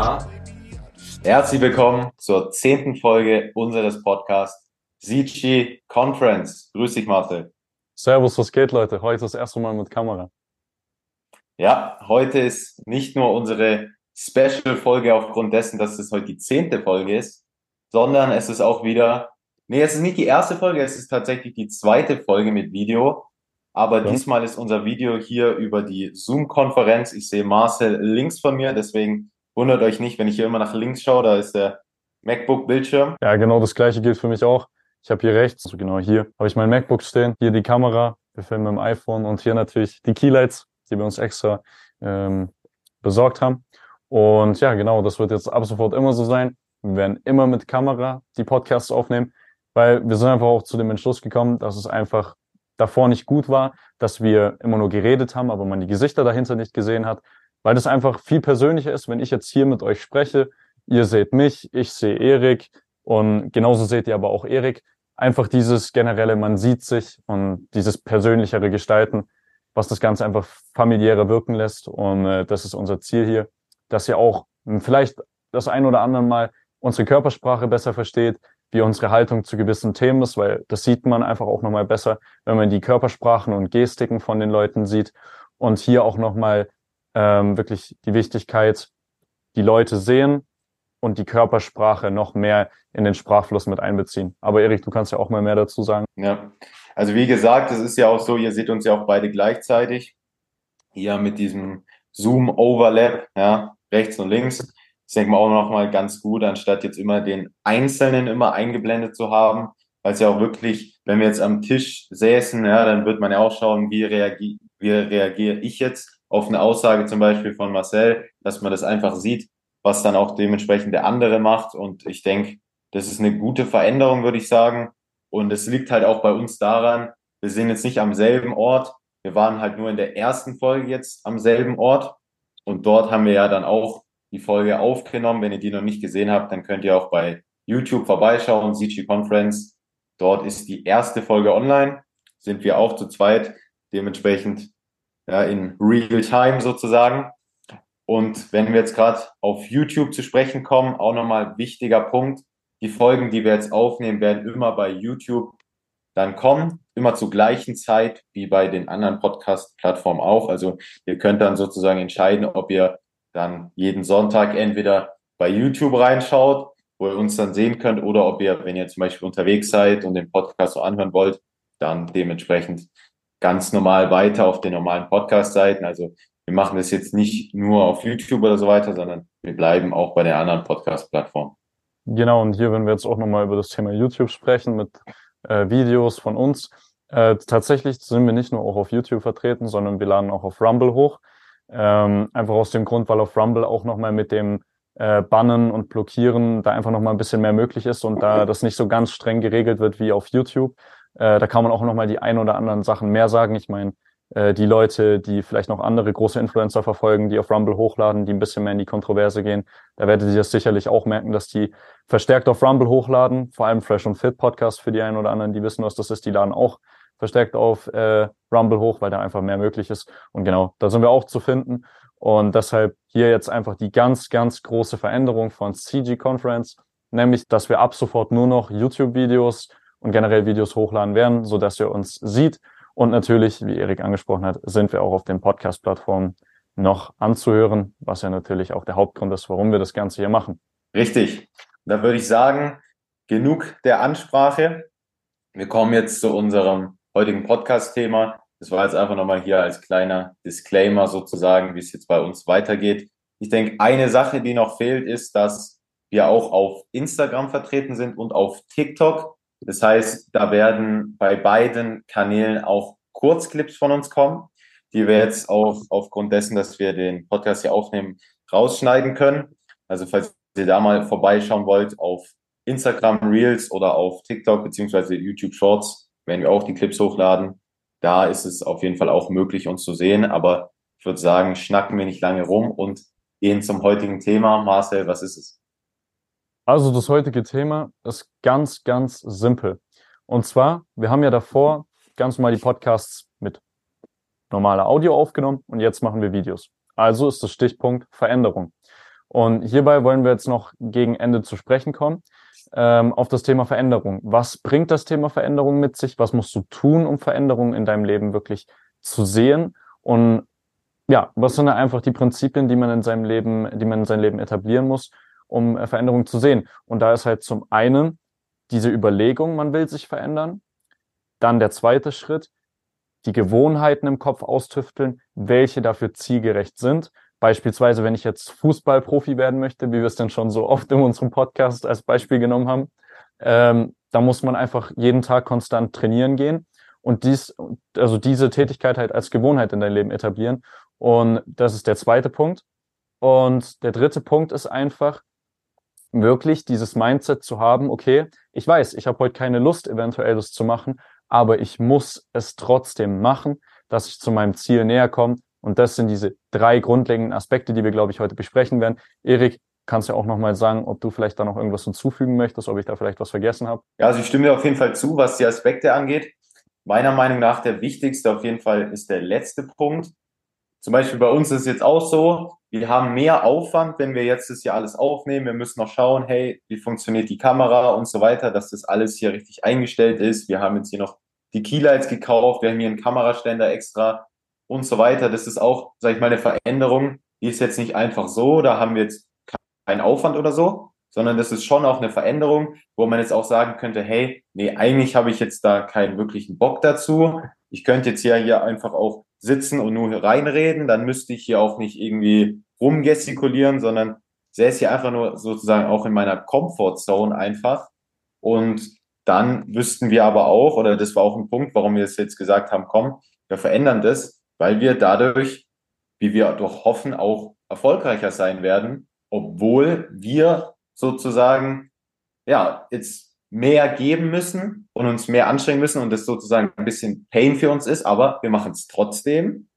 Ja. Herzlich willkommen zur zehnten Folge unseres Podcasts Zichi Conference. Grüß dich, Marcel. Servus, was geht, Leute? Heute das erste Mal mit Kamera. Ja, heute ist nicht nur unsere Special-Folge aufgrund dessen, dass es heute die zehnte Folge ist, sondern es ist auch wieder, nee, es ist nicht die erste Folge, es ist tatsächlich die zweite Folge mit Video. Aber ja. diesmal ist unser Video hier über die Zoom-Konferenz. Ich sehe Marcel links von mir, deswegen wundert euch nicht, wenn ich hier immer nach links schaue, da ist der MacBook-Bildschirm. Ja, genau das gleiche gilt für mich auch. Ich habe hier rechts, also genau hier, habe ich mein MacBook stehen, hier die Kamera, wir filmen mit dem iPhone und hier natürlich die Keylights, die wir uns extra ähm, besorgt haben. Und ja, genau, das wird jetzt ab sofort immer so sein. Wir werden immer mit Kamera die Podcasts aufnehmen, weil wir sind einfach auch zu dem Entschluss gekommen, dass es einfach davor nicht gut war, dass wir immer nur geredet haben, aber man die Gesichter dahinter nicht gesehen hat, weil das einfach viel persönlicher ist, wenn ich jetzt hier mit euch spreche. Ihr seht mich, ich sehe Erik und genauso seht ihr aber auch Erik. Einfach dieses generelle, man sieht sich und dieses persönlichere Gestalten, was das Ganze einfach familiärer wirken lässt. Und äh, das ist unser Ziel hier, dass ihr auch vielleicht das ein oder andere Mal unsere Körpersprache besser versteht, wie unsere Haltung zu gewissen Themen ist, weil das sieht man einfach auch nochmal besser, wenn man die Körpersprachen und Gestiken von den Leuten sieht. Und hier auch nochmal ähm, wirklich die Wichtigkeit, die Leute sehen und die Körpersprache noch mehr in den Sprachfluss mit einbeziehen. Aber Erik, du kannst ja auch mal mehr dazu sagen. Ja, also wie gesagt, es ist ja auch so, ihr seht uns ja auch beide gleichzeitig. Hier mit diesem Zoom-Overlap, ja, rechts und links ich denke mal auch nochmal ganz gut, anstatt jetzt immer den Einzelnen immer eingeblendet zu haben, weil es ja auch wirklich, wenn wir jetzt am Tisch säßen, ja, dann wird man ja auch schauen, wie, reagiere wie reagiere ich jetzt auf eine Aussage zum Beispiel von Marcel, dass man das einfach sieht, was dann auch dementsprechend der andere macht. Und ich denke, das ist eine gute Veränderung, würde ich sagen. Und es liegt halt auch bei uns daran, wir sind jetzt nicht am selben Ort. Wir waren halt nur in der ersten Folge jetzt am selben Ort. Und dort haben wir ja dann auch die Folge aufgenommen. Wenn ihr die noch nicht gesehen habt, dann könnt ihr auch bei YouTube vorbeischauen, CG Conference. Dort ist die erste Folge online. Sind wir auch zu zweit, dementsprechend ja, in Real Time sozusagen. Und wenn wir jetzt gerade auf YouTube zu sprechen kommen, auch nochmal wichtiger Punkt. Die Folgen, die wir jetzt aufnehmen, werden immer bei YouTube dann kommen, immer zur gleichen Zeit wie bei den anderen Podcast-Plattformen auch. Also ihr könnt dann sozusagen entscheiden, ob ihr dann jeden Sonntag entweder bei YouTube reinschaut, wo ihr uns dann sehen könnt, oder ob ihr, wenn ihr zum Beispiel unterwegs seid und den Podcast so anhören wollt, dann dementsprechend ganz normal weiter auf den normalen Podcast-Seiten. Also wir machen das jetzt nicht nur auf YouTube oder so weiter, sondern wir bleiben auch bei den anderen Podcast-Plattformen. Genau, und hier, wenn wir jetzt auch nochmal über das Thema YouTube sprechen mit äh, Videos von uns, äh, tatsächlich sind wir nicht nur auch auf YouTube vertreten, sondern wir laden auch auf Rumble hoch. Ähm, einfach aus dem Grund, weil auf Rumble auch nochmal mit dem äh, Bannen und Blockieren da einfach nochmal ein bisschen mehr möglich ist und da das nicht so ganz streng geregelt wird wie auf YouTube. Äh, da kann man auch nochmal die ein oder anderen Sachen mehr sagen. Ich meine, äh, die Leute, die vielleicht noch andere große Influencer verfolgen, die auf Rumble hochladen, die ein bisschen mehr in die Kontroverse gehen, da werdet ihr das sicherlich auch merken, dass die verstärkt auf Rumble hochladen. Vor allem Fresh und Fit Podcast für die einen oder anderen, die wissen, was das ist, die laden auch verstärkt auf äh, Rumble hoch, weil da einfach mehr möglich ist. Und genau, da sind wir auch zu finden. Und deshalb hier jetzt einfach die ganz, ganz große Veränderung von CG Conference, nämlich, dass wir ab sofort nur noch YouTube-Videos und generell Videos hochladen werden, so dass ihr uns sieht. Und natürlich, wie Erik angesprochen hat, sind wir auch auf den Podcast-Plattformen noch anzuhören, was ja natürlich auch der Hauptgrund ist, warum wir das Ganze hier machen. Richtig. Da würde ich sagen, genug der Ansprache. Wir kommen jetzt zu unserem heutigen Podcast-Thema. Das war jetzt einfach nochmal hier als kleiner Disclaimer sozusagen, wie es jetzt bei uns weitergeht. Ich denke, eine Sache, die noch fehlt, ist, dass wir auch auf Instagram vertreten sind und auf TikTok. Das heißt, da werden bei beiden Kanälen auch Kurzclips von uns kommen, die wir jetzt auch aufgrund dessen, dass wir den Podcast hier aufnehmen, rausschneiden können. Also falls ihr da mal vorbeischauen wollt auf Instagram Reels oder auf TikTok beziehungsweise YouTube Shorts, werden wir auch die Clips hochladen. Da ist es auf jeden Fall auch möglich, uns zu sehen. Aber ich würde sagen, schnacken wir nicht lange rum und gehen zum heutigen Thema. Marcel, was ist es? Also das heutige Thema ist ganz, ganz simpel. Und zwar, wir haben ja davor ganz normal die Podcasts mit normaler Audio aufgenommen und jetzt machen wir Videos. Also ist das Stichpunkt Veränderung. Und hierbei wollen wir jetzt noch gegen Ende zu sprechen kommen ähm, auf das Thema Veränderung. Was bringt das Thema Veränderung mit sich? Was musst du tun, um Veränderungen in deinem Leben wirklich zu sehen? Und ja, was sind da einfach die Prinzipien, die man in seinem Leben, die man in seinem Leben etablieren muss, um äh, Veränderungen zu sehen? Und da ist halt zum einen diese Überlegung, man will sich verändern. Dann der zweite Schritt, die Gewohnheiten im Kopf austüfteln, welche dafür zielgerecht sind. Beispielsweise, wenn ich jetzt Fußballprofi werden möchte, wie wir es denn schon so oft in unserem Podcast als Beispiel genommen haben, ähm, da muss man einfach jeden Tag konstant trainieren gehen und dies, also diese Tätigkeit halt als Gewohnheit in dein Leben etablieren. Und das ist der zweite Punkt. Und der dritte Punkt ist einfach, wirklich dieses Mindset zu haben, okay, ich weiß, ich habe heute keine Lust, eventuell das zu machen, aber ich muss es trotzdem machen, dass ich zu meinem Ziel näher komme und das sind diese drei grundlegenden Aspekte, die wir, glaube ich, heute besprechen werden. Erik, kannst du ja auch nochmal sagen, ob du vielleicht da noch irgendwas hinzufügen möchtest, ob ich da vielleicht was vergessen habe. Ja, also ich stimme dir auf jeden Fall zu, was die Aspekte angeht. Meiner Meinung nach der wichtigste auf jeden Fall ist der letzte Punkt. Zum Beispiel bei uns ist es jetzt auch so, wir haben mehr Aufwand, wenn wir jetzt das hier alles aufnehmen. Wir müssen noch schauen, hey, wie funktioniert die Kamera und so weiter, dass das alles hier richtig eingestellt ist. Wir haben jetzt hier noch die Keylights gekauft, wir haben hier einen Kameraständer extra und so weiter. Das ist auch, sage ich mal, eine Veränderung. Die ist jetzt nicht einfach so, da haben wir jetzt keinen Aufwand oder so, sondern das ist schon auch eine Veränderung, wo man jetzt auch sagen könnte, hey, nee, eigentlich habe ich jetzt da keinen wirklichen Bock dazu. Ich könnte jetzt ja hier einfach auch sitzen und nur reinreden, dann müsste ich hier auch nicht irgendwie rumgestikulieren, sondern säße hier einfach nur sozusagen auch in meiner Comfortzone einfach. Und dann wüssten wir aber auch, oder das war auch ein Punkt, warum wir es jetzt gesagt haben, komm, wir verändern das, weil wir dadurch, wie wir doch hoffen, auch erfolgreicher sein werden, obwohl wir sozusagen, ja, jetzt mehr geben müssen und uns mehr anstrengen müssen und das sozusagen ein bisschen Pain für uns ist, aber wir machen es trotzdem,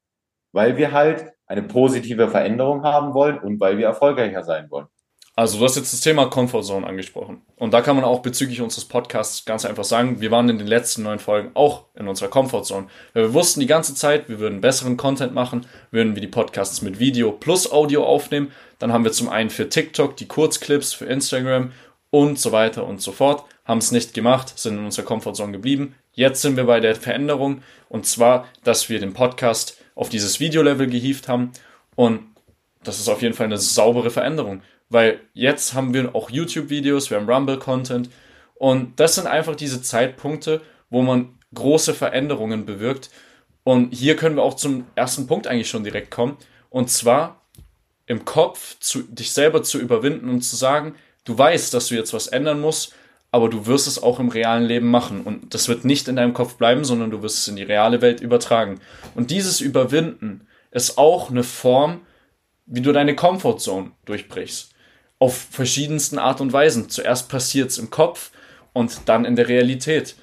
weil wir halt eine positive Veränderung haben wollen und weil wir erfolgreicher sein wollen. Also du hast jetzt das Thema Comfortzone angesprochen. Und da kann man auch bezüglich unseres Podcasts ganz einfach sagen, wir waren in den letzten neun Folgen auch in unserer Comfortzone. Wir wussten die ganze Zeit, wir würden besseren Content machen, würden wir die Podcasts mit Video plus Audio aufnehmen. Dann haben wir zum einen für TikTok die Kurzclips, für Instagram und so weiter und so fort. Haben es nicht gemacht, sind in unserer Comfortzone geblieben. Jetzt sind wir bei der Veränderung und zwar, dass wir den Podcast auf dieses Videolevel gehievt haben und das ist auf jeden Fall eine saubere Veränderung. Weil jetzt haben wir auch YouTube-Videos, wir haben Rumble-Content und das sind einfach diese Zeitpunkte, wo man große Veränderungen bewirkt. Und hier können wir auch zum ersten Punkt eigentlich schon direkt kommen. Und zwar im Kopf zu, dich selber zu überwinden und zu sagen, du weißt, dass du jetzt was ändern musst, aber du wirst es auch im realen Leben machen. Und das wird nicht in deinem Kopf bleiben, sondern du wirst es in die reale Welt übertragen. Und dieses Überwinden ist auch eine Form, wie du deine Comfortzone durchbrichst auf verschiedensten Art und Weisen. Zuerst passiert es im Kopf und dann in der Realität.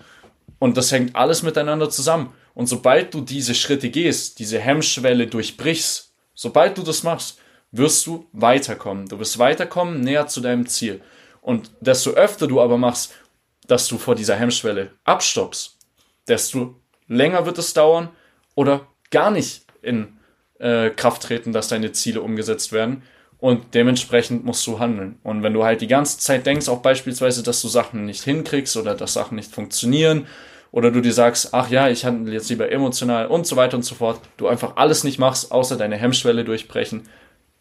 Und das hängt alles miteinander zusammen. Und sobald du diese Schritte gehst, diese Hemmschwelle durchbrichst, sobald du das machst, wirst du weiterkommen. Du wirst weiterkommen, näher zu deinem Ziel. Und desto öfter du aber machst, dass du vor dieser Hemmschwelle abstoppst, desto länger wird es dauern oder gar nicht in äh, Kraft treten, dass deine Ziele umgesetzt werden und dementsprechend musst du handeln. Und wenn du halt die ganze Zeit denkst, auch beispielsweise, dass du Sachen nicht hinkriegst oder dass Sachen nicht funktionieren oder du dir sagst, ach ja, ich handle jetzt lieber emotional und so weiter und so fort, du einfach alles nicht machst, außer deine Hemmschwelle durchbrechen,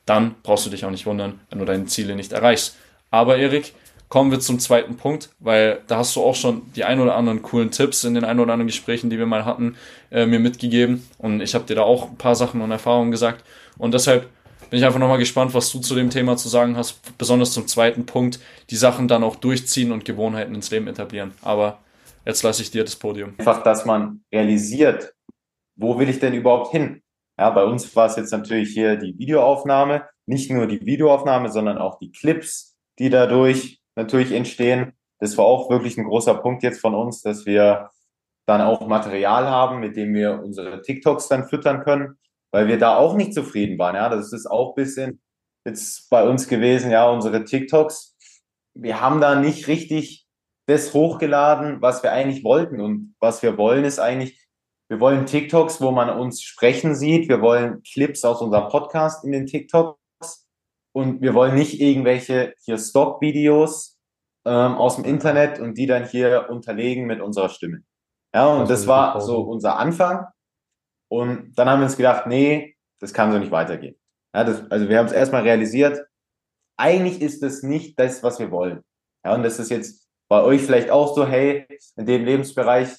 dann brauchst du dich auch nicht wundern, wenn du deine Ziele nicht erreichst. Aber Erik, kommen wir zum zweiten Punkt, weil da hast du auch schon die ein oder anderen coolen Tipps in den ein oder anderen Gesprächen, die wir mal hatten, äh, mir mitgegeben. Und ich habe dir da auch ein paar Sachen und Erfahrungen gesagt. Und deshalb bin ich einfach nochmal gespannt, was du zu dem Thema zu sagen hast, besonders zum zweiten Punkt, die Sachen dann auch durchziehen und Gewohnheiten ins Leben etablieren. Aber jetzt lasse ich dir das Podium. Einfach, dass man realisiert, wo will ich denn überhaupt hin? Ja, bei uns war es jetzt natürlich hier die Videoaufnahme, nicht nur die Videoaufnahme, sondern auch die Clips, die dadurch natürlich entstehen. Das war auch wirklich ein großer Punkt jetzt von uns, dass wir dann auch Material haben, mit dem wir unsere TikToks dann füttern können weil wir da auch nicht zufrieden waren. Ja, das ist auch bisschen jetzt bei uns gewesen, ja, unsere TikToks. Wir haben da nicht richtig das hochgeladen, was wir eigentlich wollten. Und was wir wollen, ist eigentlich wir wollen TikToks, wo man uns sprechen sieht. Wir wollen Clips aus unserem Podcast in den TikToks. Und wir wollen nicht irgendwelche hier Stock-Videos ähm, aus dem Internet und die dann hier unterlegen mit unserer Stimme. Ja, und das, das war so unser Anfang. Und dann haben wir uns gedacht, nee, das kann so nicht weitergehen. Ja, das, also wir haben es erstmal realisiert, eigentlich ist das nicht das, was wir wollen. Ja, und das ist jetzt bei euch vielleicht auch so, hey, in dem Lebensbereich,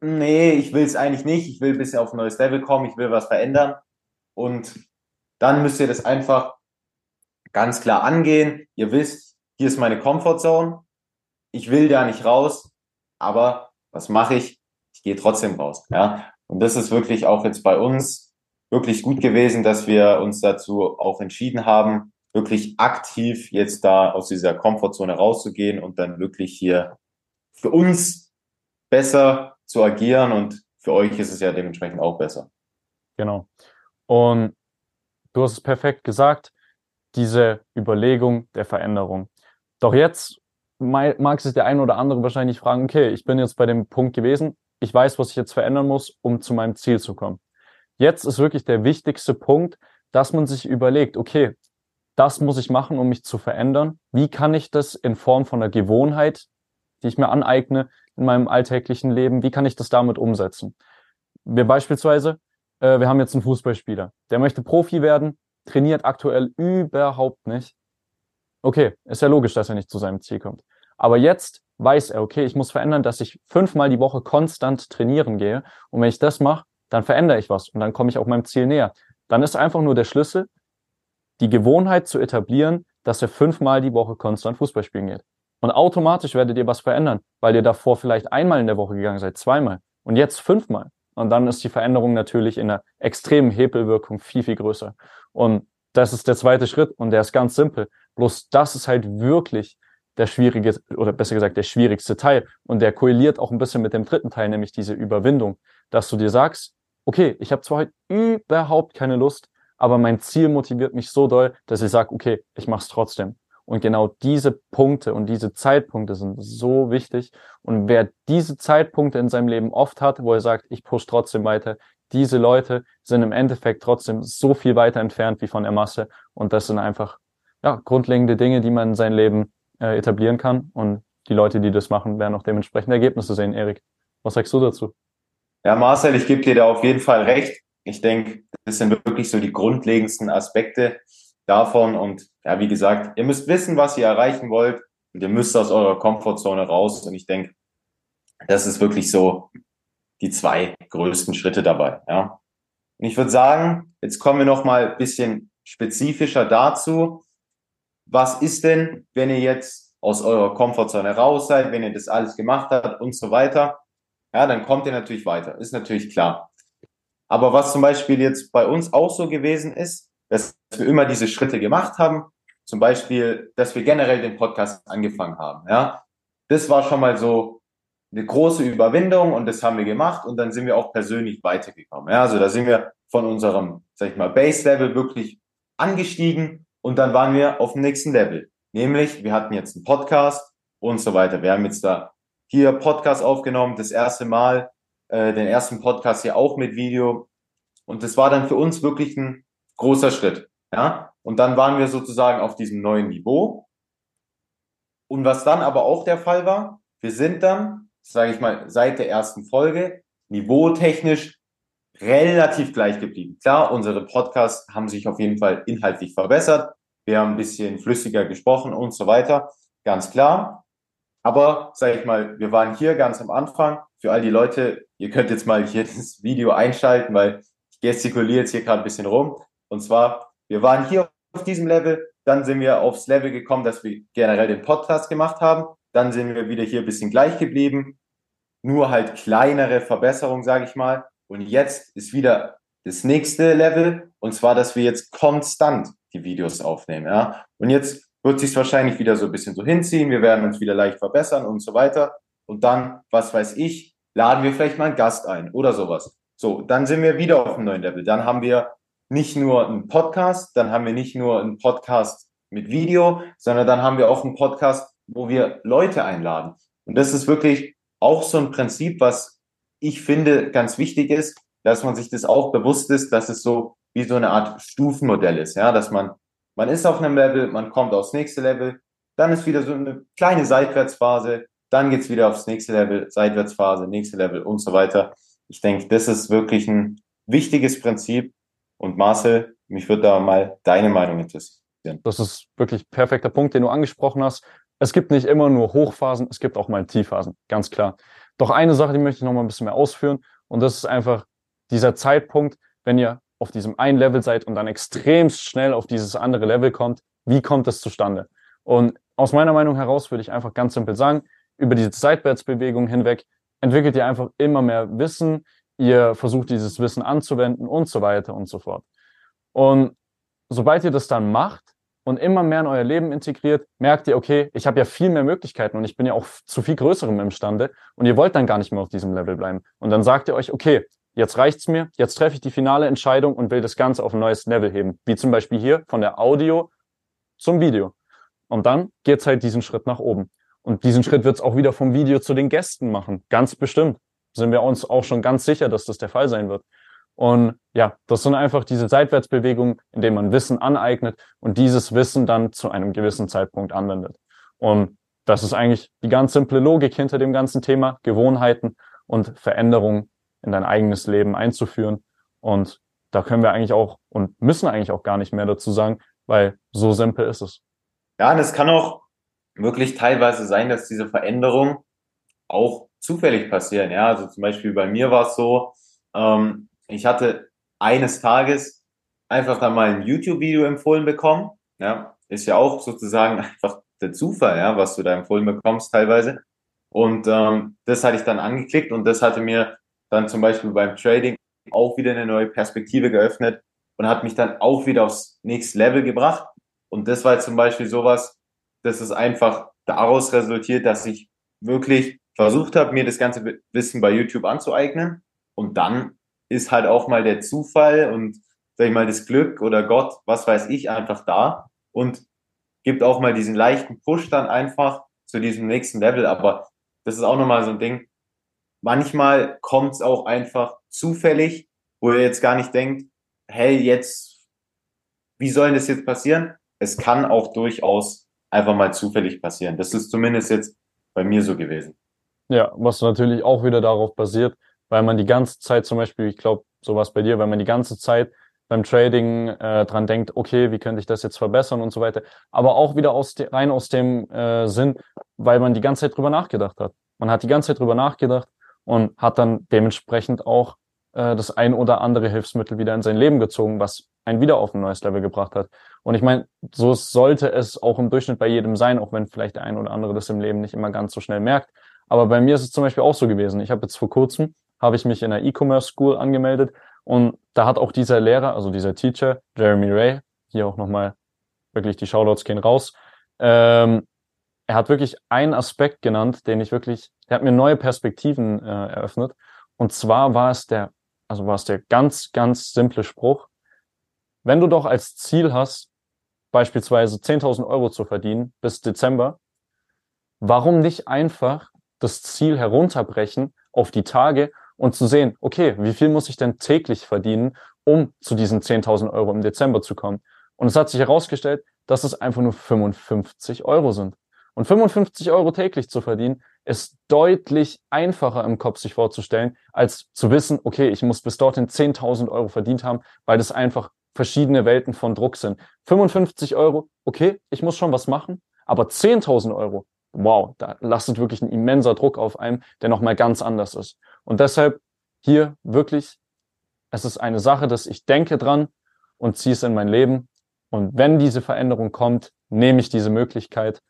nee, ich will es eigentlich nicht, ich will ein bisschen auf ein neues Level kommen, ich will was verändern. Und dann müsst ihr das einfach ganz klar angehen. Ihr wisst, hier ist meine Comfortzone. Ich will da nicht raus, aber was mache ich? Ich gehe trotzdem raus. Ja? Und das ist wirklich auch jetzt bei uns wirklich gut gewesen, dass wir uns dazu auch entschieden haben, wirklich aktiv jetzt da aus dieser Komfortzone rauszugehen und dann wirklich hier für uns besser zu agieren und für euch ist es ja dementsprechend auch besser. Genau. Und du hast es perfekt gesagt, diese Überlegung der Veränderung. Doch jetzt mag sich der ein oder andere wahrscheinlich fragen, okay, ich bin jetzt bei dem Punkt gewesen, ich weiß, was ich jetzt verändern muss, um zu meinem Ziel zu kommen. Jetzt ist wirklich der wichtigste Punkt, dass man sich überlegt, okay, das muss ich machen, um mich zu verändern. Wie kann ich das in Form von einer Gewohnheit, die ich mir aneigne in meinem alltäglichen Leben, wie kann ich das damit umsetzen? Wir beispielsweise, äh, wir haben jetzt einen Fußballspieler, der möchte Profi werden, trainiert aktuell überhaupt nicht. Okay, ist ja logisch, dass er nicht zu seinem Ziel kommt. Aber jetzt weiß er, okay, ich muss verändern, dass ich fünfmal die Woche konstant trainieren gehe. Und wenn ich das mache, dann verändere ich was und dann komme ich auch meinem Ziel näher. Dann ist einfach nur der Schlüssel, die Gewohnheit zu etablieren, dass er fünfmal die Woche konstant Fußball spielen geht. Und automatisch werdet ihr was verändern, weil ihr davor vielleicht einmal in der Woche gegangen seid, zweimal und jetzt fünfmal. Und dann ist die Veränderung natürlich in einer extremen Hebelwirkung viel, viel größer. Und das ist der zweite Schritt und der ist ganz simpel. Bloß das ist halt wirklich der schwierige, oder besser gesagt, der schwierigste Teil. Und der korreliert auch ein bisschen mit dem dritten Teil, nämlich diese Überwindung, dass du dir sagst, okay, ich habe zwar heute überhaupt keine Lust, aber mein Ziel motiviert mich so doll, dass ich sage, okay, ich mache es trotzdem. Und genau diese Punkte und diese Zeitpunkte sind so wichtig. Und wer diese Zeitpunkte in seinem Leben oft hat, wo er sagt, ich push trotzdem weiter, diese Leute sind im Endeffekt trotzdem so viel weiter entfernt wie von der Masse. Und das sind einfach ja, grundlegende Dinge, die man in sein Leben äh, etablieren kann. Und die Leute, die das machen, werden auch dementsprechend Ergebnisse sehen. Erik, was sagst du dazu? Ja, Marcel, ich gebe dir da auf jeden Fall recht. Ich denke, das sind wirklich so die grundlegendsten Aspekte davon. Und ja, wie gesagt, ihr müsst wissen, was ihr erreichen wollt und ihr müsst aus eurer Komfortzone raus. Und ich denke, das ist wirklich so die zwei größten Schritte dabei. Ja. Und ich würde sagen, jetzt kommen wir noch mal ein bisschen spezifischer dazu. Was ist denn, wenn ihr jetzt aus eurer Komfortzone raus seid, wenn ihr das alles gemacht habt und so weiter? ja, dann kommt ihr natürlich weiter. Ist natürlich klar. Aber was zum Beispiel jetzt bei uns auch so gewesen ist, dass wir immer diese Schritte gemacht haben, zum Beispiel, dass wir generell den Podcast angefangen haben, ja, das war schon mal so eine große Überwindung und das haben wir gemacht und dann sind wir auch persönlich weitergekommen. Ja, also da sind wir von unserem, sag ich mal, Base-Level wirklich angestiegen und dann waren wir auf dem nächsten Level. Nämlich, wir hatten jetzt einen Podcast und so weiter. Wir haben jetzt da hier Podcast aufgenommen, das erste Mal, äh, den ersten Podcast hier auch mit Video. Und das war dann für uns wirklich ein großer Schritt. Ja? Und dann waren wir sozusagen auf diesem neuen Niveau. Und was dann aber auch der Fall war, wir sind dann, sage ich mal, seit der ersten Folge niveautechnisch relativ gleich geblieben. Klar, unsere Podcasts haben sich auf jeden Fall inhaltlich verbessert. Wir haben ein bisschen flüssiger gesprochen und so weiter. Ganz klar. Aber, sage ich mal, wir waren hier ganz am Anfang. Für all die Leute, ihr könnt jetzt mal hier das Video einschalten, weil ich gestikuliere jetzt hier gerade ein bisschen rum. Und zwar, wir waren hier auf diesem Level, dann sind wir aufs Level gekommen, dass wir generell den Podcast gemacht haben. Dann sind wir wieder hier ein bisschen gleich geblieben. Nur halt kleinere Verbesserungen, sage ich mal. Und jetzt ist wieder das nächste Level. Und zwar, dass wir jetzt konstant die Videos aufnehmen. Ja? Und jetzt wird sich wahrscheinlich wieder so ein bisschen so hinziehen. Wir werden uns wieder leicht verbessern und so weiter. Und dann, was weiß ich, laden wir vielleicht mal einen Gast ein oder sowas. So, dann sind wir wieder auf einem neuen Level. Dann haben wir nicht nur einen Podcast, dann haben wir nicht nur einen Podcast mit Video, sondern dann haben wir auch einen Podcast, wo wir Leute einladen. Und das ist wirklich auch so ein Prinzip, was ich finde ganz wichtig ist, dass man sich das auch bewusst ist, dass es so wie so eine Art Stufenmodell ist, ja, dass man, man ist auf einem Level, man kommt aufs nächste Level, dann ist wieder so eine kleine Seitwärtsphase, dann geht's wieder aufs nächste Level, Seitwärtsphase, nächste Level und so weiter. Ich denke, das ist wirklich ein wichtiges Prinzip. Und Marcel, mich würde da mal deine Meinung interessieren. Das ist wirklich perfekter Punkt, den du angesprochen hast. Es gibt nicht immer nur Hochphasen, es gibt auch mal Tiefphasen, ganz klar. Doch eine Sache, die möchte ich noch mal ein bisschen mehr ausführen. Und das ist einfach dieser Zeitpunkt, wenn ihr auf diesem einen Level seid und dann extrem schnell auf dieses andere Level kommt. Wie kommt das zustande? Und aus meiner Meinung heraus würde ich einfach ganz simpel sagen, über diese Seitwärtsbewegung hinweg entwickelt ihr einfach immer mehr Wissen, ihr versucht dieses Wissen anzuwenden und so weiter und so fort. Und sobald ihr das dann macht und immer mehr in euer Leben integriert, merkt ihr, okay, ich habe ja viel mehr Möglichkeiten und ich bin ja auch zu viel Größerem imstande und ihr wollt dann gar nicht mehr auf diesem Level bleiben. Und dann sagt ihr euch, okay, jetzt reicht's mir, jetzt treffe ich die finale Entscheidung und will das Ganze auf ein neues Level heben. Wie zum Beispiel hier von der Audio zum Video. Und dann geht's halt diesen Schritt nach oben. Und diesen Schritt wird's auch wieder vom Video zu den Gästen machen. Ganz bestimmt. Sind wir uns auch schon ganz sicher, dass das der Fall sein wird. Und ja, das sind einfach diese Seitwärtsbewegungen, in man Wissen aneignet und dieses Wissen dann zu einem gewissen Zeitpunkt anwendet. Und das ist eigentlich die ganz simple Logik hinter dem ganzen Thema, Gewohnheiten und Veränderungen in dein eigenes Leben einzuführen. Und da können wir eigentlich auch und müssen eigentlich auch gar nicht mehr dazu sagen, weil so simpel ist es. Ja, und es kann auch wirklich teilweise sein, dass diese Veränderungen auch zufällig passieren. Ja, also zum Beispiel bei mir war es so, ähm, ich hatte eines Tages einfach dann mal ein YouTube-Video empfohlen bekommen. Ja, ist ja auch sozusagen einfach der Zufall, ja, was du da empfohlen bekommst teilweise. Und ähm, das hatte ich dann angeklickt und das hatte mir dann zum Beispiel beim Trading auch wieder eine neue Perspektive geöffnet und hat mich dann auch wieder aufs nächste Level gebracht. Und das war zum Beispiel sowas, das ist einfach daraus resultiert, dass ich wirklich versucht habe, mir das ganze Wissen bei YouTube anzueignen. Und dann ist halt auch mal der Zufall und, sag ich mal, das Glück oder Gott, was weiß ich, einfach da und gibt auch mal diesen leichten Push dann einfach zu diesem nächsten Level. Aber das ist auch nochmal so ein Ding. Manchmal kommt es auch einfach zufällig, wo ihr jetzt gar nicht denkt, hey, jetzt, wie soll das jetzt passieren? Es kann auch durchaus einfach mal zufällig passieren. Das ist zumindest jetzt bei mir so gewesen. Ja, was natürlich auch wieder darauf basiert, weil man die ganze Zeit zum Beispiel, ich glaube, sowas bei dir, weil man die ganze Zeit beim Trading äh, dran denkt, okay, wie könnte ich das jetzt verbessern und so weiter. Aber auch wieder aus de, rein aus dem äh, Sinn, weil man die ganze Zeit drüber nachgedacht hat. Man hat die ganze Zeit drüber nachgedacht und hat dann dementsprechend auch äh, das ein oder andere Hilfsmittel wieder in sein Leben gezogen, was einen wieder auf ein neues Level gebracht hat. Und ich meine, so sollte es auch im Durchschnitt bei jedem sein, auch wenn vielleicht der ein oder andere das im Leben nicht immer ganz so schnell merkt. Aber bei mir ist es zum Beispiel auch so gewesen. Ich habe jetzt vor kurzem, habe ich mich in einer E-Commerce School angemeldet und da hat auch dieser Lehrer, also dieser Teacher, Jeremy Ray, hier auch nochmal wirklich die Shoutouts gehen raus, ähm, er hat wirklich einen Aspekt genannt, den ich wirklich, er hat mir neue Perspektiven äh, eröffnet. Und zwar war es der, also war es der ganz, ganz simple Spruch. Wenn du doch als Ziel hast, beispielsweise 10.000 Euro zu verdienen bis Dezember, warum nicht einfach das Ziel herunterbrechen auf die Tage und zu sehen, okay, wie viel muss ich denn täglich verdienen, um zu diesen 10.000 Euro im Dezember zu kommen? Und es hat sich herausgestellt, dass es einfach nur 55 Euro sind. Und 55 Euro täglich zu verdienen, ist deutlich einfacher im Kopf sich vorzustellen, als zu wissen, okay, ich muss bis dorthin 10.000 Euro verdient haben, weil das einfach verschiedene Welten von Druck sind. 55 Euro, okay, ich muss schon was machen, aber 10.000 Euro, wow, da lastet wirklich ein immenser Druck auf einem, der nochmal ganz anders ist. Und deshalb hier wirklich, es ist eine Sache, dass ich denke dran und ziehe es in mein Leben. Und wenn diese Veränderung kommt, nehme ich diese Möglichkeit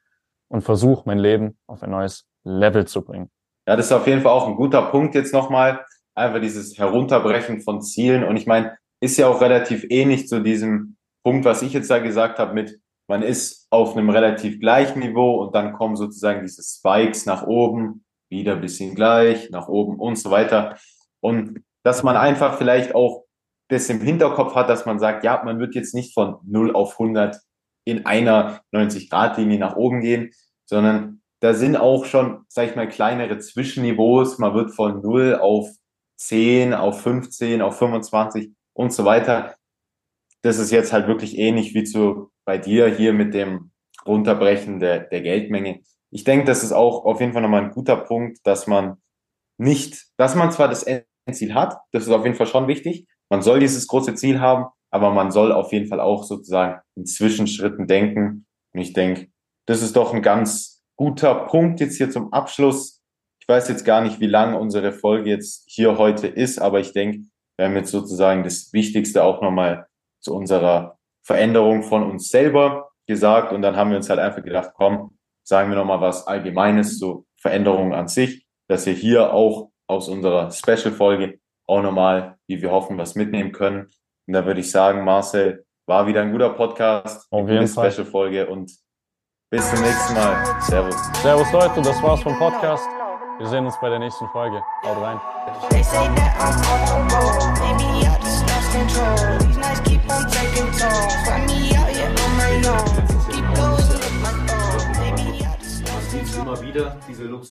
und versuche mein Leben auf ein neues Level zu bringen. Ja, das ist auf jeden Fall auch ein guter Punkt jetzt nochmal. Einfach dieses Herunterbrechen von Zielen. Und ich meine, ist ja auch relativ ähnlich zu diesem Punkt, was ich jetzt da gesagt habe mit, man ist auf einem relativ gleichen Niveau und dann kommen sozusagen diese Spikes nach oben, wieder ein bisschen gleich, nach oben und so weiter. Und dass man einfach vielleicht auch das im Hinterkopf hat, dass man sagt, ja, man wird jetzt nicht von 0 auf 100 in einer 90-Grad-Linie nach oben gehen, sondern da sind auch schon, sag ich mal, kleinere Zwischenniveaus. Man wird von 0 auf 10, auf 15, auf 25 und so weiter. Das ist jetzt halt wirklich ähnlich wie zu bei dir hier mit dem Runterbrechen der, der Geldmenge. Ich denke, das ist auch auf jeden Fall nochmal ein guter Punkt, dass man nicht, dass man zwar das Endziel hat, das ist auf jeden Fall schon wichtig. Man soll dieses große Ziel haben, aber man soll auf jeden Fall auch sozusagen in Zwischenschritten denken. Und ich denke, das ist doch ein ganz guter Punkt jetzt hier zum Abschluss. Ich weiß jetzt gar nicht, wie lang unsere Folge jetzt hier heute ist, aber ich denke, wir haben jetzt sozusagen das Wichtigste auch nochmal zu unserer Veränderung von uns selber gesagt. Und dann haben wir uns halt einfach gedacht, komm, sagen wir nochmal was Allgemeines zur Veränderung an sich, dass ihr hier auch aus unserer Special-Folge auch nochmal, wie wir hoffen, was mitnehmen können. Und da würde ich sagen, Marcel, war wieder ein guter Podcast, Auf jeden eine. Special-Folge und bis zum nächsten Mal. Servus. Servus Leute, das war's vom Podcast. Wir sehen uns bei der nächsten Folge. Haut rein. Lost control. These nights keep on taking toll. Find me out here on my own. Keep blowing up my phone. Maybe I just lost control. immer wieder, diese Luxus.